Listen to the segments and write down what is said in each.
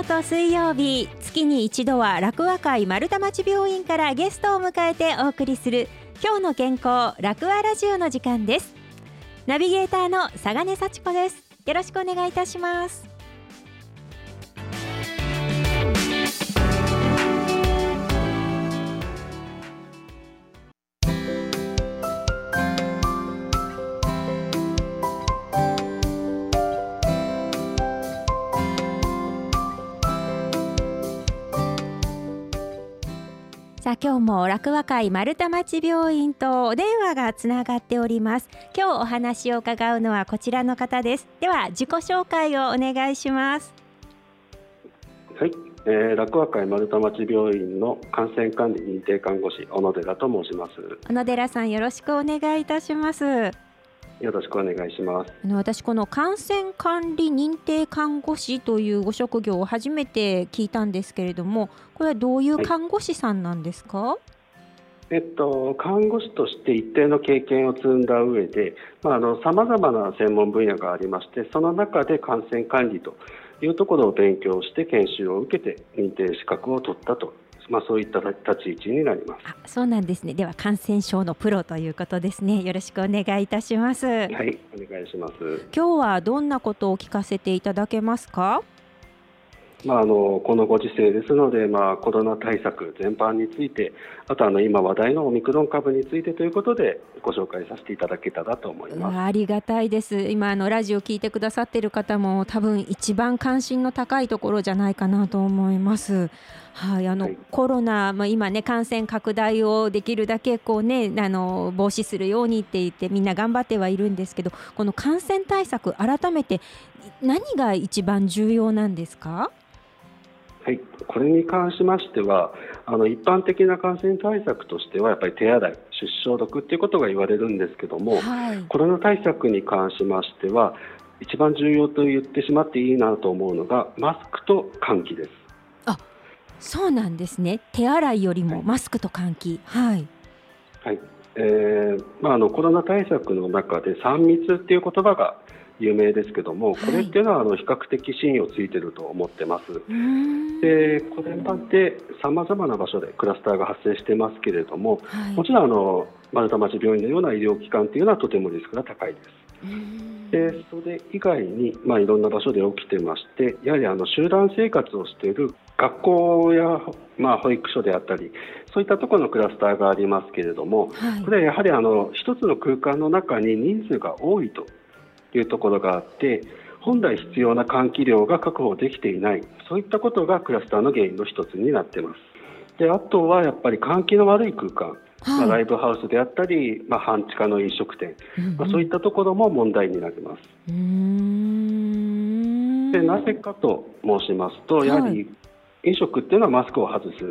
曜と水曜日月に一度は楽和会丸太町病院からゲストを迎えてお送りする今日の健康楽和ラジオの時間です。ナビゲーターの佐賀根幸子です。よろしくお願いいたします。今日も楽和会丸太町病院とお電話がつながっております。今日お話を伺うのはこちらの方です。では自己紹介をお願いします。はい、えー、楽和会丸太町病院の感染管理認定看護師小野寺と申します。小野寺さんよろしくお願いいたしますよろしくお願いします。あの私この感染管理認定看護師というご職業を初めて聞いたんですけれどもこれはどういう看護師さんなんですか、はいえっと、看護師として一定の経験を積んだ上でさまざ、まな専門分野がありましてその中で感染管理というところを勉強して研修を受けて認定資格を取ったとまあ、そういった立ち位置になります。あそうなんですね。では感染症のプロということですね。よろしくお願いいたします。はいお願いします。今日はどんなことを聞かせていただけますか？まあ、あのこのご時世ですので、まあ、コロナ対策全般についてあとあの今話題のオミクロン株についてということでご紹介させていただけたらと思います。ありがたいです。今あのラジオを聞いてくださっている方も多分一番関心の高いところじゃないかなと思います。はい、あの、はい、コロナ、まあ、今ね感染拡大をできるだけこうねあの防止するようにって言ってみんな頑張ってはいるんですけどこの感染対策改めて何が一番重要なんですか？はい、これに関しましてはあの一般的な感染対策としてはやっぱり手洗い、手指消毒ということが言われるんですけども、はい、コロナ対策に関しましては一番重要と言ってしまっていいなと思うのがマスクと換気です。あそうなんですね。手洗いよりもマスクと換気。はい、はい。えーまあ、あのコロナ対策の中で3密っていう言葉が有名ですけども、これっていうのはあの比較的真意をついていると思ってます。でこれまでさまざまな場所でクラスターが発生してますけれども、はい、もちろんあの丸太町病院のような医療機関というのはとてもリスクが高いです。でそれ以外に、まあ、いろんな場所で起きてましてやはりあの集団生活をしている学校や、まあ、保育所であったりそういったところのクラスターがありますけれども、はい、これはやはりあの一つの空間の中に人数が多いというところがあって本来必要な換気量が確保できていない。そういったことがクラスターの原因の一つになっています。であとはやっぱり換気の悪い空間、はい、まあ、ライブハウスであったり、まあ、半地下の飲食店、うんうん、まあ、そういったところも問題になります。でなぜかと申しますとやはり飲食っていうのはマスクを外す、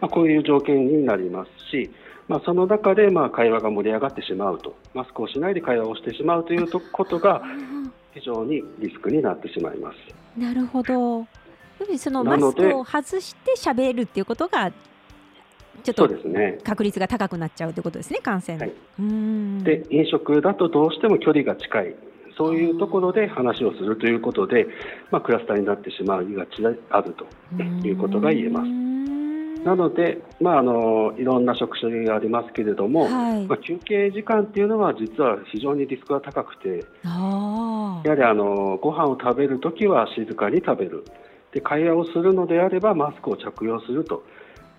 まあ、こういう条件になりますしまあ、その中でまあ会話が盛り上がってしまうと。マスクをしないで会話をしてしまうということが 非常にリスクになってしまいます。なるほど。そのマスクを外して喋るっていうことがちょっと確率が高くなっちゃうということですね、感染。はい、で飲食だとどうしても距離が近い。そういうところで話をするということで、まあ、クラスターになってしまいがちであるということが言えます。なので、まあ、あのいろんな職種がありますけれども、はい、まあ、休憩時間っていうのは実は非常にリスクが高くてやはりあのご飯を食べるときは静かに食べる。で会話をするのであればマスクを着用すると、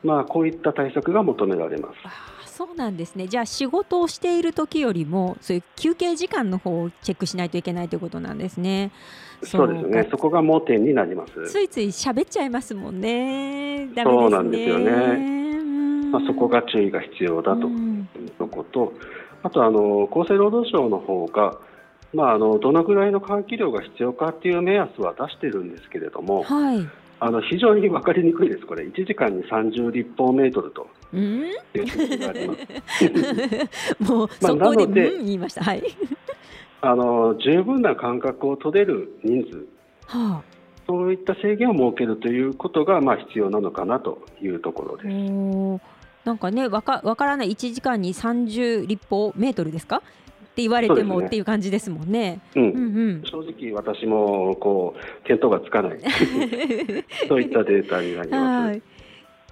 まあ、こういった対策が求められます。そうなんですね。じゃあ仕事をしている時よりもそういう休憩時間の方をチェックしないといけないということなんですね。そうですね。そこが盲点になります。ついつい喋っちゃいますもんね、ね、そうなんですよね、まあ、そこが注意が必要だと。いうこと、あとあの厚生労働省の方がまあ、あのどのぐらいの換気量が必要かっていう目安は出してるんですけれども、はい、あの非常に分かりにくいです、これ、1時間に30立方メートルと。もうそこで、まあ、で、言いました、はい、あの十分な間隔を取れる人数、はあ、そういった制限を設けるということが、まあ、必要なのかなというところです。なんかねわかわからない。1時間に30立方メートルですか？って言われても、っていう感じですもんね。うん、うんうん、正直私もこう見当がつかない。そういったデータになりま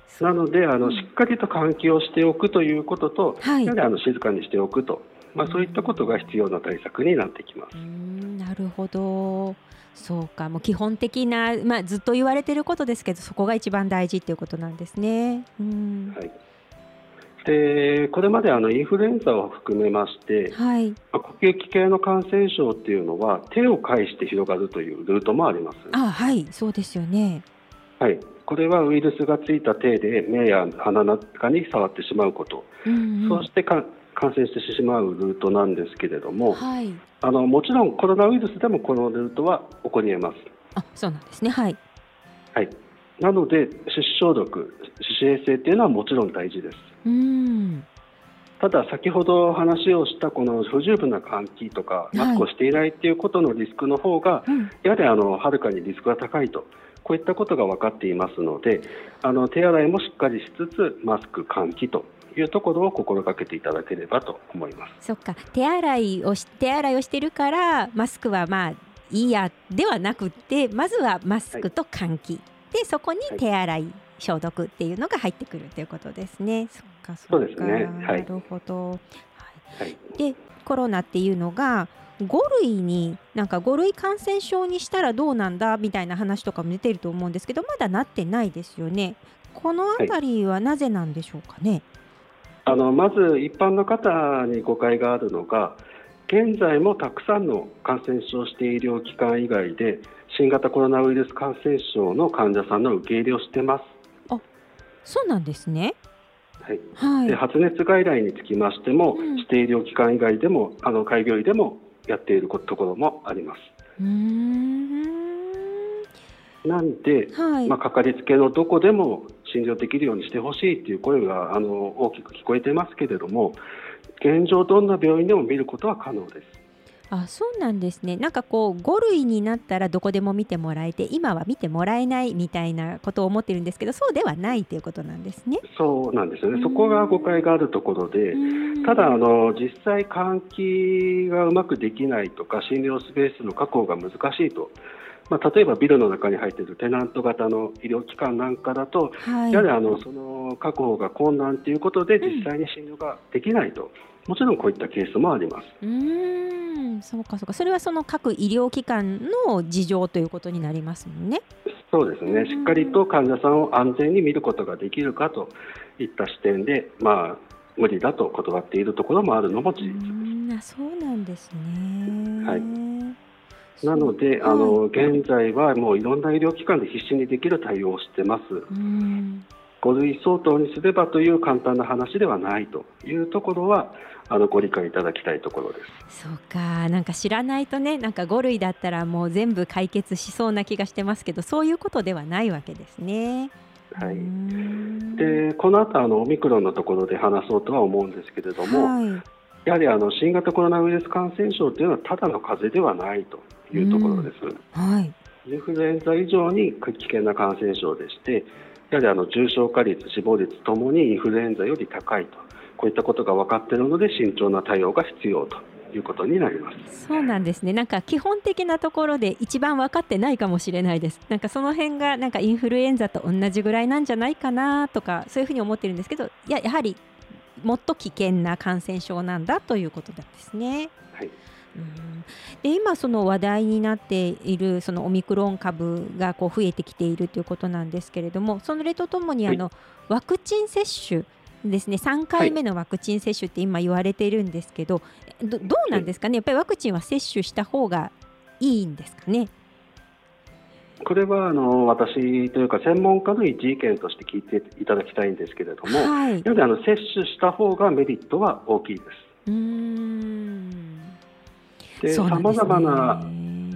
す。なのであのしっかりと換気をしておくということと、はい、やはりあの静かにしておくと、まあ、そういったことが必要な対策になってきます。なるほど。そうかもう基本的な、まあ、ずっと言われていることですけどそこが一番大事っていうことなんですね。うん。はいでこれまであのインフルエンザを含めまして、はい、呼吸器系の感染症っていうのは手を介して広がるというルートもあります。あはいそうですよね。はい、これはウイルスがついた手で目や鼻なんかに触ってしまうこと、うんうん、そうしてか感染してしまうルートなんですけれども、はい、あのもちろんコロナウイルスでもこのルートは起こりえます。あそうなんですね、はい、はい、なので手指消毒、手指衛生というのはもちろん大事です。うん。ただ、先ほど話をしたこの不十分な換気とかマスクをしていないということのリスクの方が、はい、やはりあのはるかにリスクが高いと。こういったことが分かっていますのであの手洗いもしっかりしつつマスク換気というところを心がけていただければと思います。そっか。手洗いをし手洗いをしてるからマスクはまあいいやではなくてまずはマスクと換気、はい、でそこに手洗い、はい、消毒っていうのが入ってくるということですね。そっかそうですね。はい、なるほど。はい、でコロナっていうのが5類になんか5類感染症にしたらどうなんだみたいな話とかも出てると思うんですけどまだなってないですよね。この辺りはなぜなんでしょうかね？あのまず一般の方に誤解があるのが現在もたくさんの感染症している医療機関以外で新型コロナウイルス感染症の患者さんの受け入れをしてます。あそうなんですね。はい、はい、で発熱外来につきましても、うん、指定医療機関以外でもあの開業医でもやっているところもあります。なんで、はい、まあ、かかりつけのどこでも診療できるようにしてほしいという声があの大きく聞こえてますけれども現状、どんな病院でも見ることは可能です。あそうなんですね。なんかこう5類になったらどこでも見てもらえて今は見てもらえないみたいなことを思ってるんですけどそうではないということなんですね。そうなんですよね。そこが誤解があるところでただあの実際換気がうまくできないとか診療スペースの確保が難しいと。まあ、例えばビルの中に入っているテナント型の医療機関なんかだと、はい、やはりあのその確保が困難ということで実際に診療ができないと、うん、もちろんこういったケースもあります。うんそうかそうかそれはその各医療機関の事情ということになりますもんね。そうですねしっかりと患者さんを安全に見ることができるかといった視点で、まあ、無理だと断っているところもあるのも事実です。そうなんですね。はいなので、あの現在はもういろんな医療機関で必死にできる対応をしてます。5類相当にすればという簡単な話ではないというところはあのご理解いただきたいところです。そうか、なんか知らないとね、なんか5類だったらもう全部解決しそうな気がしてますけど、そういうことではないわけですね。はい。で、この後あのオミクロンのところで話そうとは思うんですけれども、はい、やはりあの新型コロナウイルス感染症というのはただの風邪ではないというところです。はい、インフルエンザ以上に危険な感染症でして、やはりあの重症化率、死亡率ともにインフルエンザより高いと、こういったことが分かっているので、慎重な対応が必要ということになります。そうなんですね、なんか基本的なところで一番分かってないかもしれないです、なんかその辺がなんかインフルエンザと同じぐらいなんじゃないかなとか、そういうふうに思ってるんですけど、ややはりもっと危険な感染症なんだということなんですね。はい。で今、その話題になっているそのオミクロン株がこう増えてきているということなんですけれどもそれとともにあの、ワクチン接種ですね3回目のワクチン接種って今言われているんですけど、どどうなんですかね？やっぱりワクチンは接種した方がいいんですかね？これはあの私というか専門家の一意見として聞いていただきたいんですけれども、はい、やはりあの接種した方がメリットは大きいです。うんでさまざまな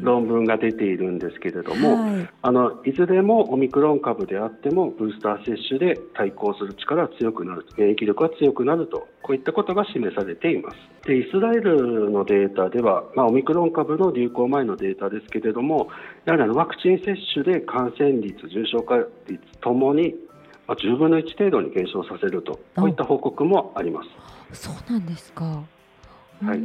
論文が出ているんですけれども、はい、あのいずれもオミクロン株であってもブースター接種で対抗する力が強くなる免疫力が強くなるとこういったことが示されています。でイスラエルのデータでは、まあ、オミクロン株の流行前のデータですけれどもやはりあのワクチン接種で感染率重症化率ともにまあ、10分の1程度に減少させるとこういった報告もあります。そうなんですか。はい。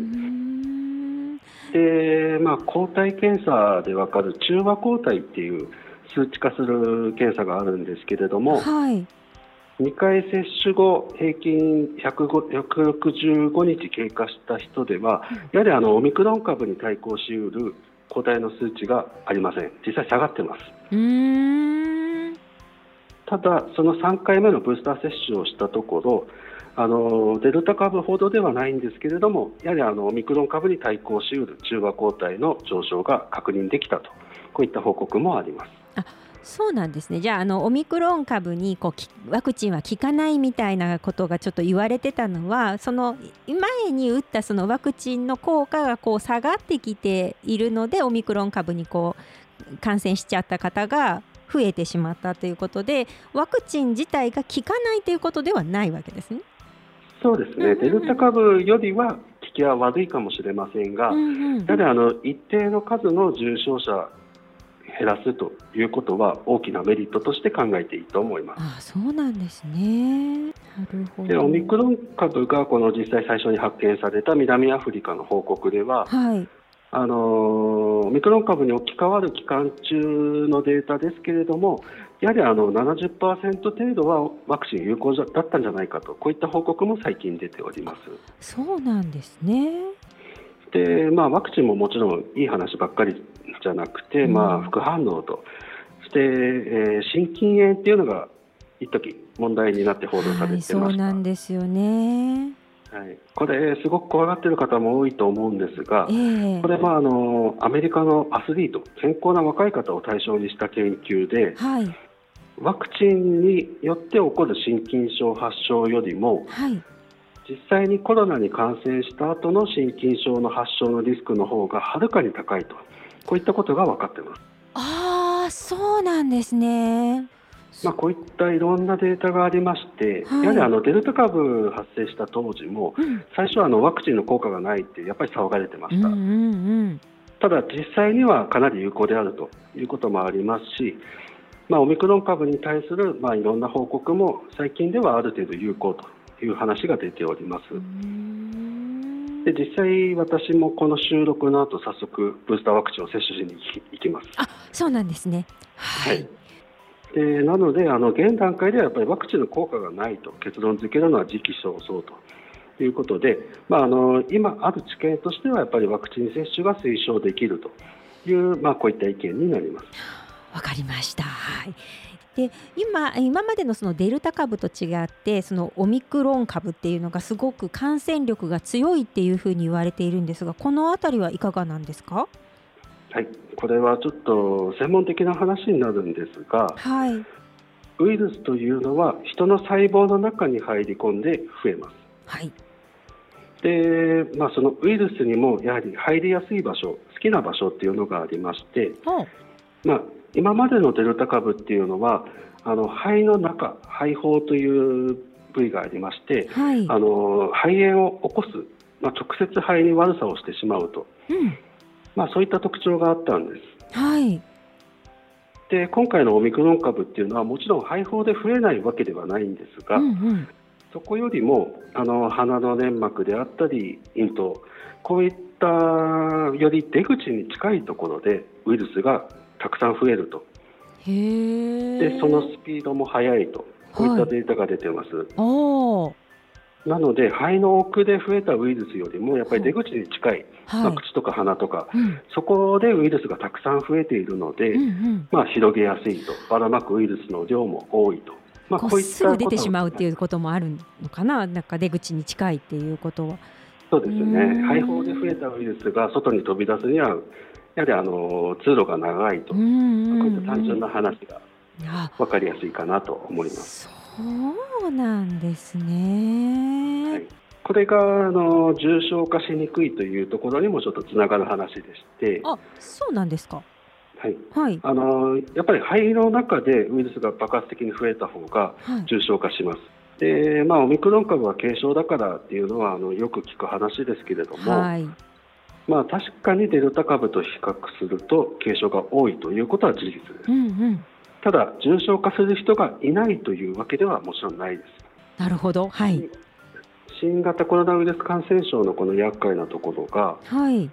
で、まあ、抗体検査でわかる中和抗体っていう数値化する検査があるんですけれども、はい、2回接種後、平均165日経過した人では、やはりあのオミクロン株に対抗しうる抗体の数値がありません、実際下がってます。ただ、その3回目のブースター接種をしたところ、あのデルタ株ほどではないんですけれども、やはりあのオミクロン株に対抗しうる中和抗体の上昇が確認できたと、こういった報告もあります。あそうなんですねじゃああのオミクロン株にこうワクチンは効かないみたいなことがちょっと言われてたのはその前に打ったそのワクチンの効果がこう下がってきているのでオミクロン株にこう感染しちゃった方が増えてしまったということでワクチン自体が効かないということではないわけですね。そうですね、デルタ株よりは効きは悪いかもしれませんが、やはりあの一定の数の重症者減らすということは大きなメリットとして考えていいと思います。あそうなんですね。なるほど。でオミクロン株がこの実際最初に発見された南アフリカの報告では、はい、あのオミクロン株に置き換わる期間中のデータですけれども、やはりあの70%程度はワクチン有効だったんじゃないかと、こういった報告も最近出ております。そうなんですね。で、まあ、ワクチンももちろんいい話ばっかりじゃなくて、まあ、副反応と、そして、えー、心筋炎っていうのが一時問題になって報道されてました、はい、そうなんですよね。はい、これ、すごく怖がっている方も多いと思うんですが、えー、これ、まああの、アメリカのアスリート、健康な若い方を対象にした研究で、はい、ワクチンによって起こる心筋症発症よりも、はい、実際にコロナに感染した後の心筋症の発症のリスクの方がはるかに高いと。こういったことが分かってます。ああ、そうなんですね。まあ、こういったいろんなデータがありまして、はい、やはりあのデルタ株発生した当時も、うん、最初はあのワクチンの効果がないってやっぱり騒がれてました、うんうんうん、ただ、実際にはかなり有効であるということもありますし、まあ、オミクロン株に対する、まあ、いろんな報告も最近ではある程度有効という話が出ております。で実際、私もこの収録の後早速ブースターワクチンを接種しに行きます。あそうなんですね、はい、でなのであの、現段階ではやっぱりワクチンの効果がないと結論付けるのは時期尚早ということで、まあ、あの今ある知見としてはやっぱりワクチン接種が推奨できるという、まあ、こういった意見になります。わかりました。はい。で今今までのそのデルタ株と違ってそのオミクロン株っていうのがすごく感染力が強いっていうふうに言われているんですがこの辺りはいかがなんですか？はいこれはちょっと専門的な話になるんですが、はい、ウイルスというのは人の細胞の中に入り込んで増えます。はいでまあ、そのウイルスにもやはり入りやすい場所好きな場所っていうのがありまして、まあ、今までのデルタ株っていうのはあの肺の中肺胞という部位がありまして、はい、あの肺炎を起こす、まあ、直接肺に悪さをしてしまうと、うん、まあ、そういった特徴があったんです。はい。で今回のオミクロン株っていうのはもちろん肺胞で増えないわけではないんですが、うんうん、そこよりもあの鼻の粘膜であったり咽頭こういったより出口に近いところでウイルスがたくさん増えると。でそのスピードも速いと。こういったデータが出てます。はい、なので肺の奥で増えたウイルスよりもやっぱり出口に近い、はい、まあ、口とか鼻とか、うん、そこでウイルスがたくさん増えているので、うんうん、まあ、広げやすいと。ばらまくウイルスの量も多いと。まあ、こういったすぐ出てしまうっていうこともあるのかな、なんか出口に近いっていうことは。そうですね、肺胞で増えたウイルスが外に飛び出すには、やはりあの通路が長いと、こういった単純な話が分かりやすいかなと思います。そうなんですね、はい、これがあの重症化しにくいというところにもちょっとつながる話でして、あそうなんですか。はい、はい、あのやっぱり肺の中でウイルスが爆発的に増えた方が重症化します。はいでまあ、オミクロン株は軽症だからっていうのはあのよく聞く話ですけれども、はい、まあ、確かにデルタ株と比較すると軽症が多いということは事実です、うんうん、ただ重症化する人がいないというわけではもちろんないです。なるほど、はい、新型コロナウイルス感染症のこの厄介なところが、はい、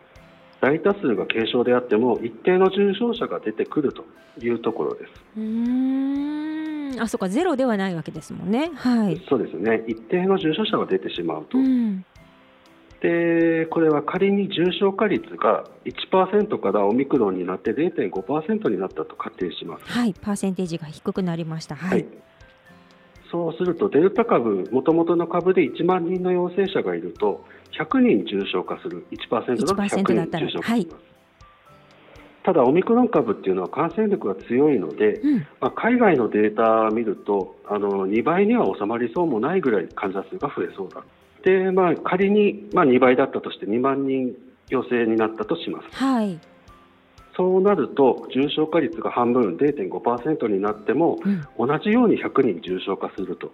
大多数が軽症であっても一定の重症者が出てくるというところです。うん。あそうか。ゼロではないわけですもんね。はい、そうですね。一定の重症者が出てしまうと。うでこれは仮に重症化率が1%からオミクロンになって0.5%になったと仮定します。はい、パーセンテージが低くなりました。はい、はいそうするとデルタ株、もともとの株で1万人の陽性者がいると100人重症化する1%だと100人重症化します。はい、ただ、オミクロン株っていうのは感染力が強いので、うん、まあ、海外のデータを見るとあの2倍には収まりそうもないぐらい患者数が増えそうだ。で、まあ、仮に、まあ、2倍だったとして2万人陽性になったとします。はい。そうなると重症化率が半分0.5%になっても、うん、同じように100人重症化すると、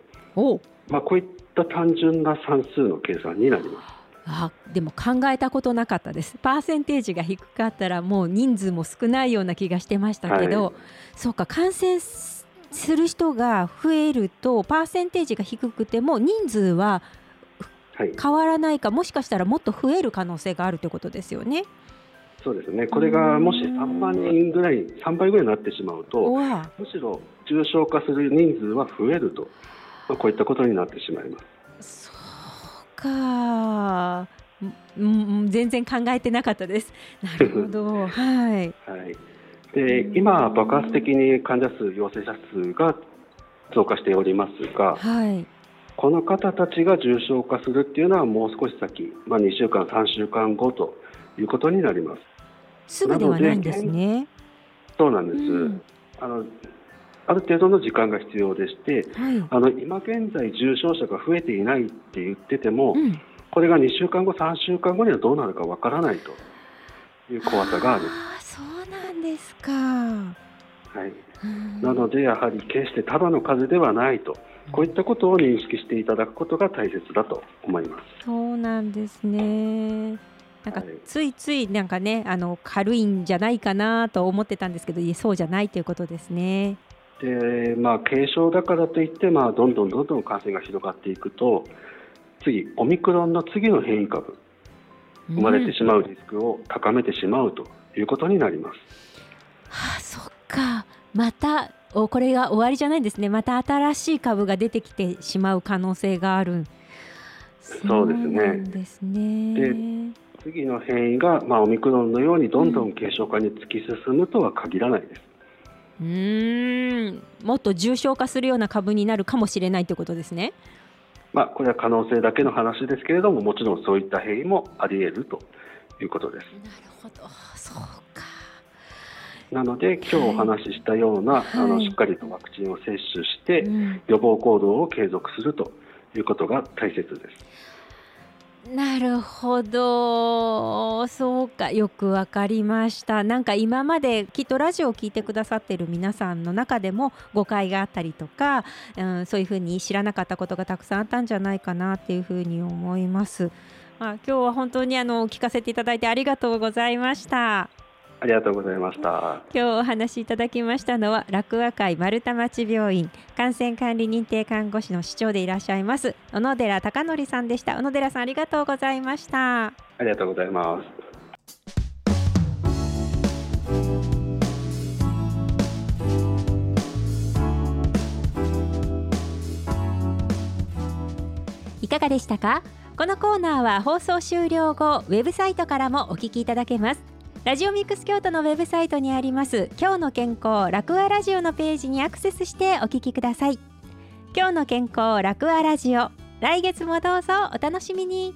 まあ、こういった単純な算数の計算になります。あでも考えたことなかったです。パーセンテージが低かったらもう人数も少ないような気がしてましたけど、はい、そうか感染する人が増えるとパーセンテージが低くても人数は変わらないか、もしかしたらもっと増える可能性があるということですよね。そうですねこれがもし3万人ぐらい、3倍ぐらいになってしまうと、むしろ重症化する人数は増えると、まあ、こういったことになってしまいます。そうかうん、全然考えてなかったです。なるほど、はい。はい。で、今爆発的に患者数、陽性者数が増加しておりますが、はい。この方たちが重症化するっていうのはもう少し先、まあ、2週間、3週間後ということになります。すぐではないんですね。そうなんです。うん、あのある程度の時間が必要でして、はい、あの今現在重症者が増えていないって言ってても、うん、これが2週間後、3週間後にはどうなるかわからないという怖さがある。あそうなんですか。はい。なのでやはり決してただの風邪ではないと。こういったことを認識していただくことが大切だと思います。そうなんですね。なんかついついなんかねあの軽いんじゃないかなと思ってたんですけどそうじゃないということですね。でまあ、軽症だからといって、まあ、どんどんどんどん感染が広がっていくと次、オミクロンの次の変異株生まれてしまうリスクを高めてしまうということになります。はあ、そっかまたおこれが終わりじゃないんですねまた新しい株が出てきてしまう可能性があるそうですね。ですね次の変異が、まあ、オミクロンのようにどんどん軽症化に突き進むとは限らないです。うんもっと重症化するような株になるかもしれないということですね。まあ、これは可能性だけの話ですけれどももちろんそういった変異もあり得るということです。なるほどそうかなので今日お話ししたような、はい、あのしっかりとワクチンを接種して、予防行動を継続するということが大切です。なるほどそうかよくわかりましたなんか今まできっとラジオを聞いてくださってる皆さんの中でも誤解があったりとか、うん、そういうふうに知らなかったことがたくさんあったんじゃないかなっていうふうに思います。まあ、今日は本当にあの聞かせていただいてありがとうございました。ありがとうございました。今日お話しいただきましたのは楽和会丸太町病院感染管理認定看護師の市長でいらっしゃいます小野寺貴則さんでした。小野寺さんありがとうございました。ありがとうございます。いかがでしたか？このコーナーは放送終了後ウェブサイトからもお聞きいただけますラジオミックス京都のウェブサイトにあります今日の健康ラクアラジオのページにアクセスしてお聞きください。今日の健康ラクアラジオ。来月もどうぞお楽しみに。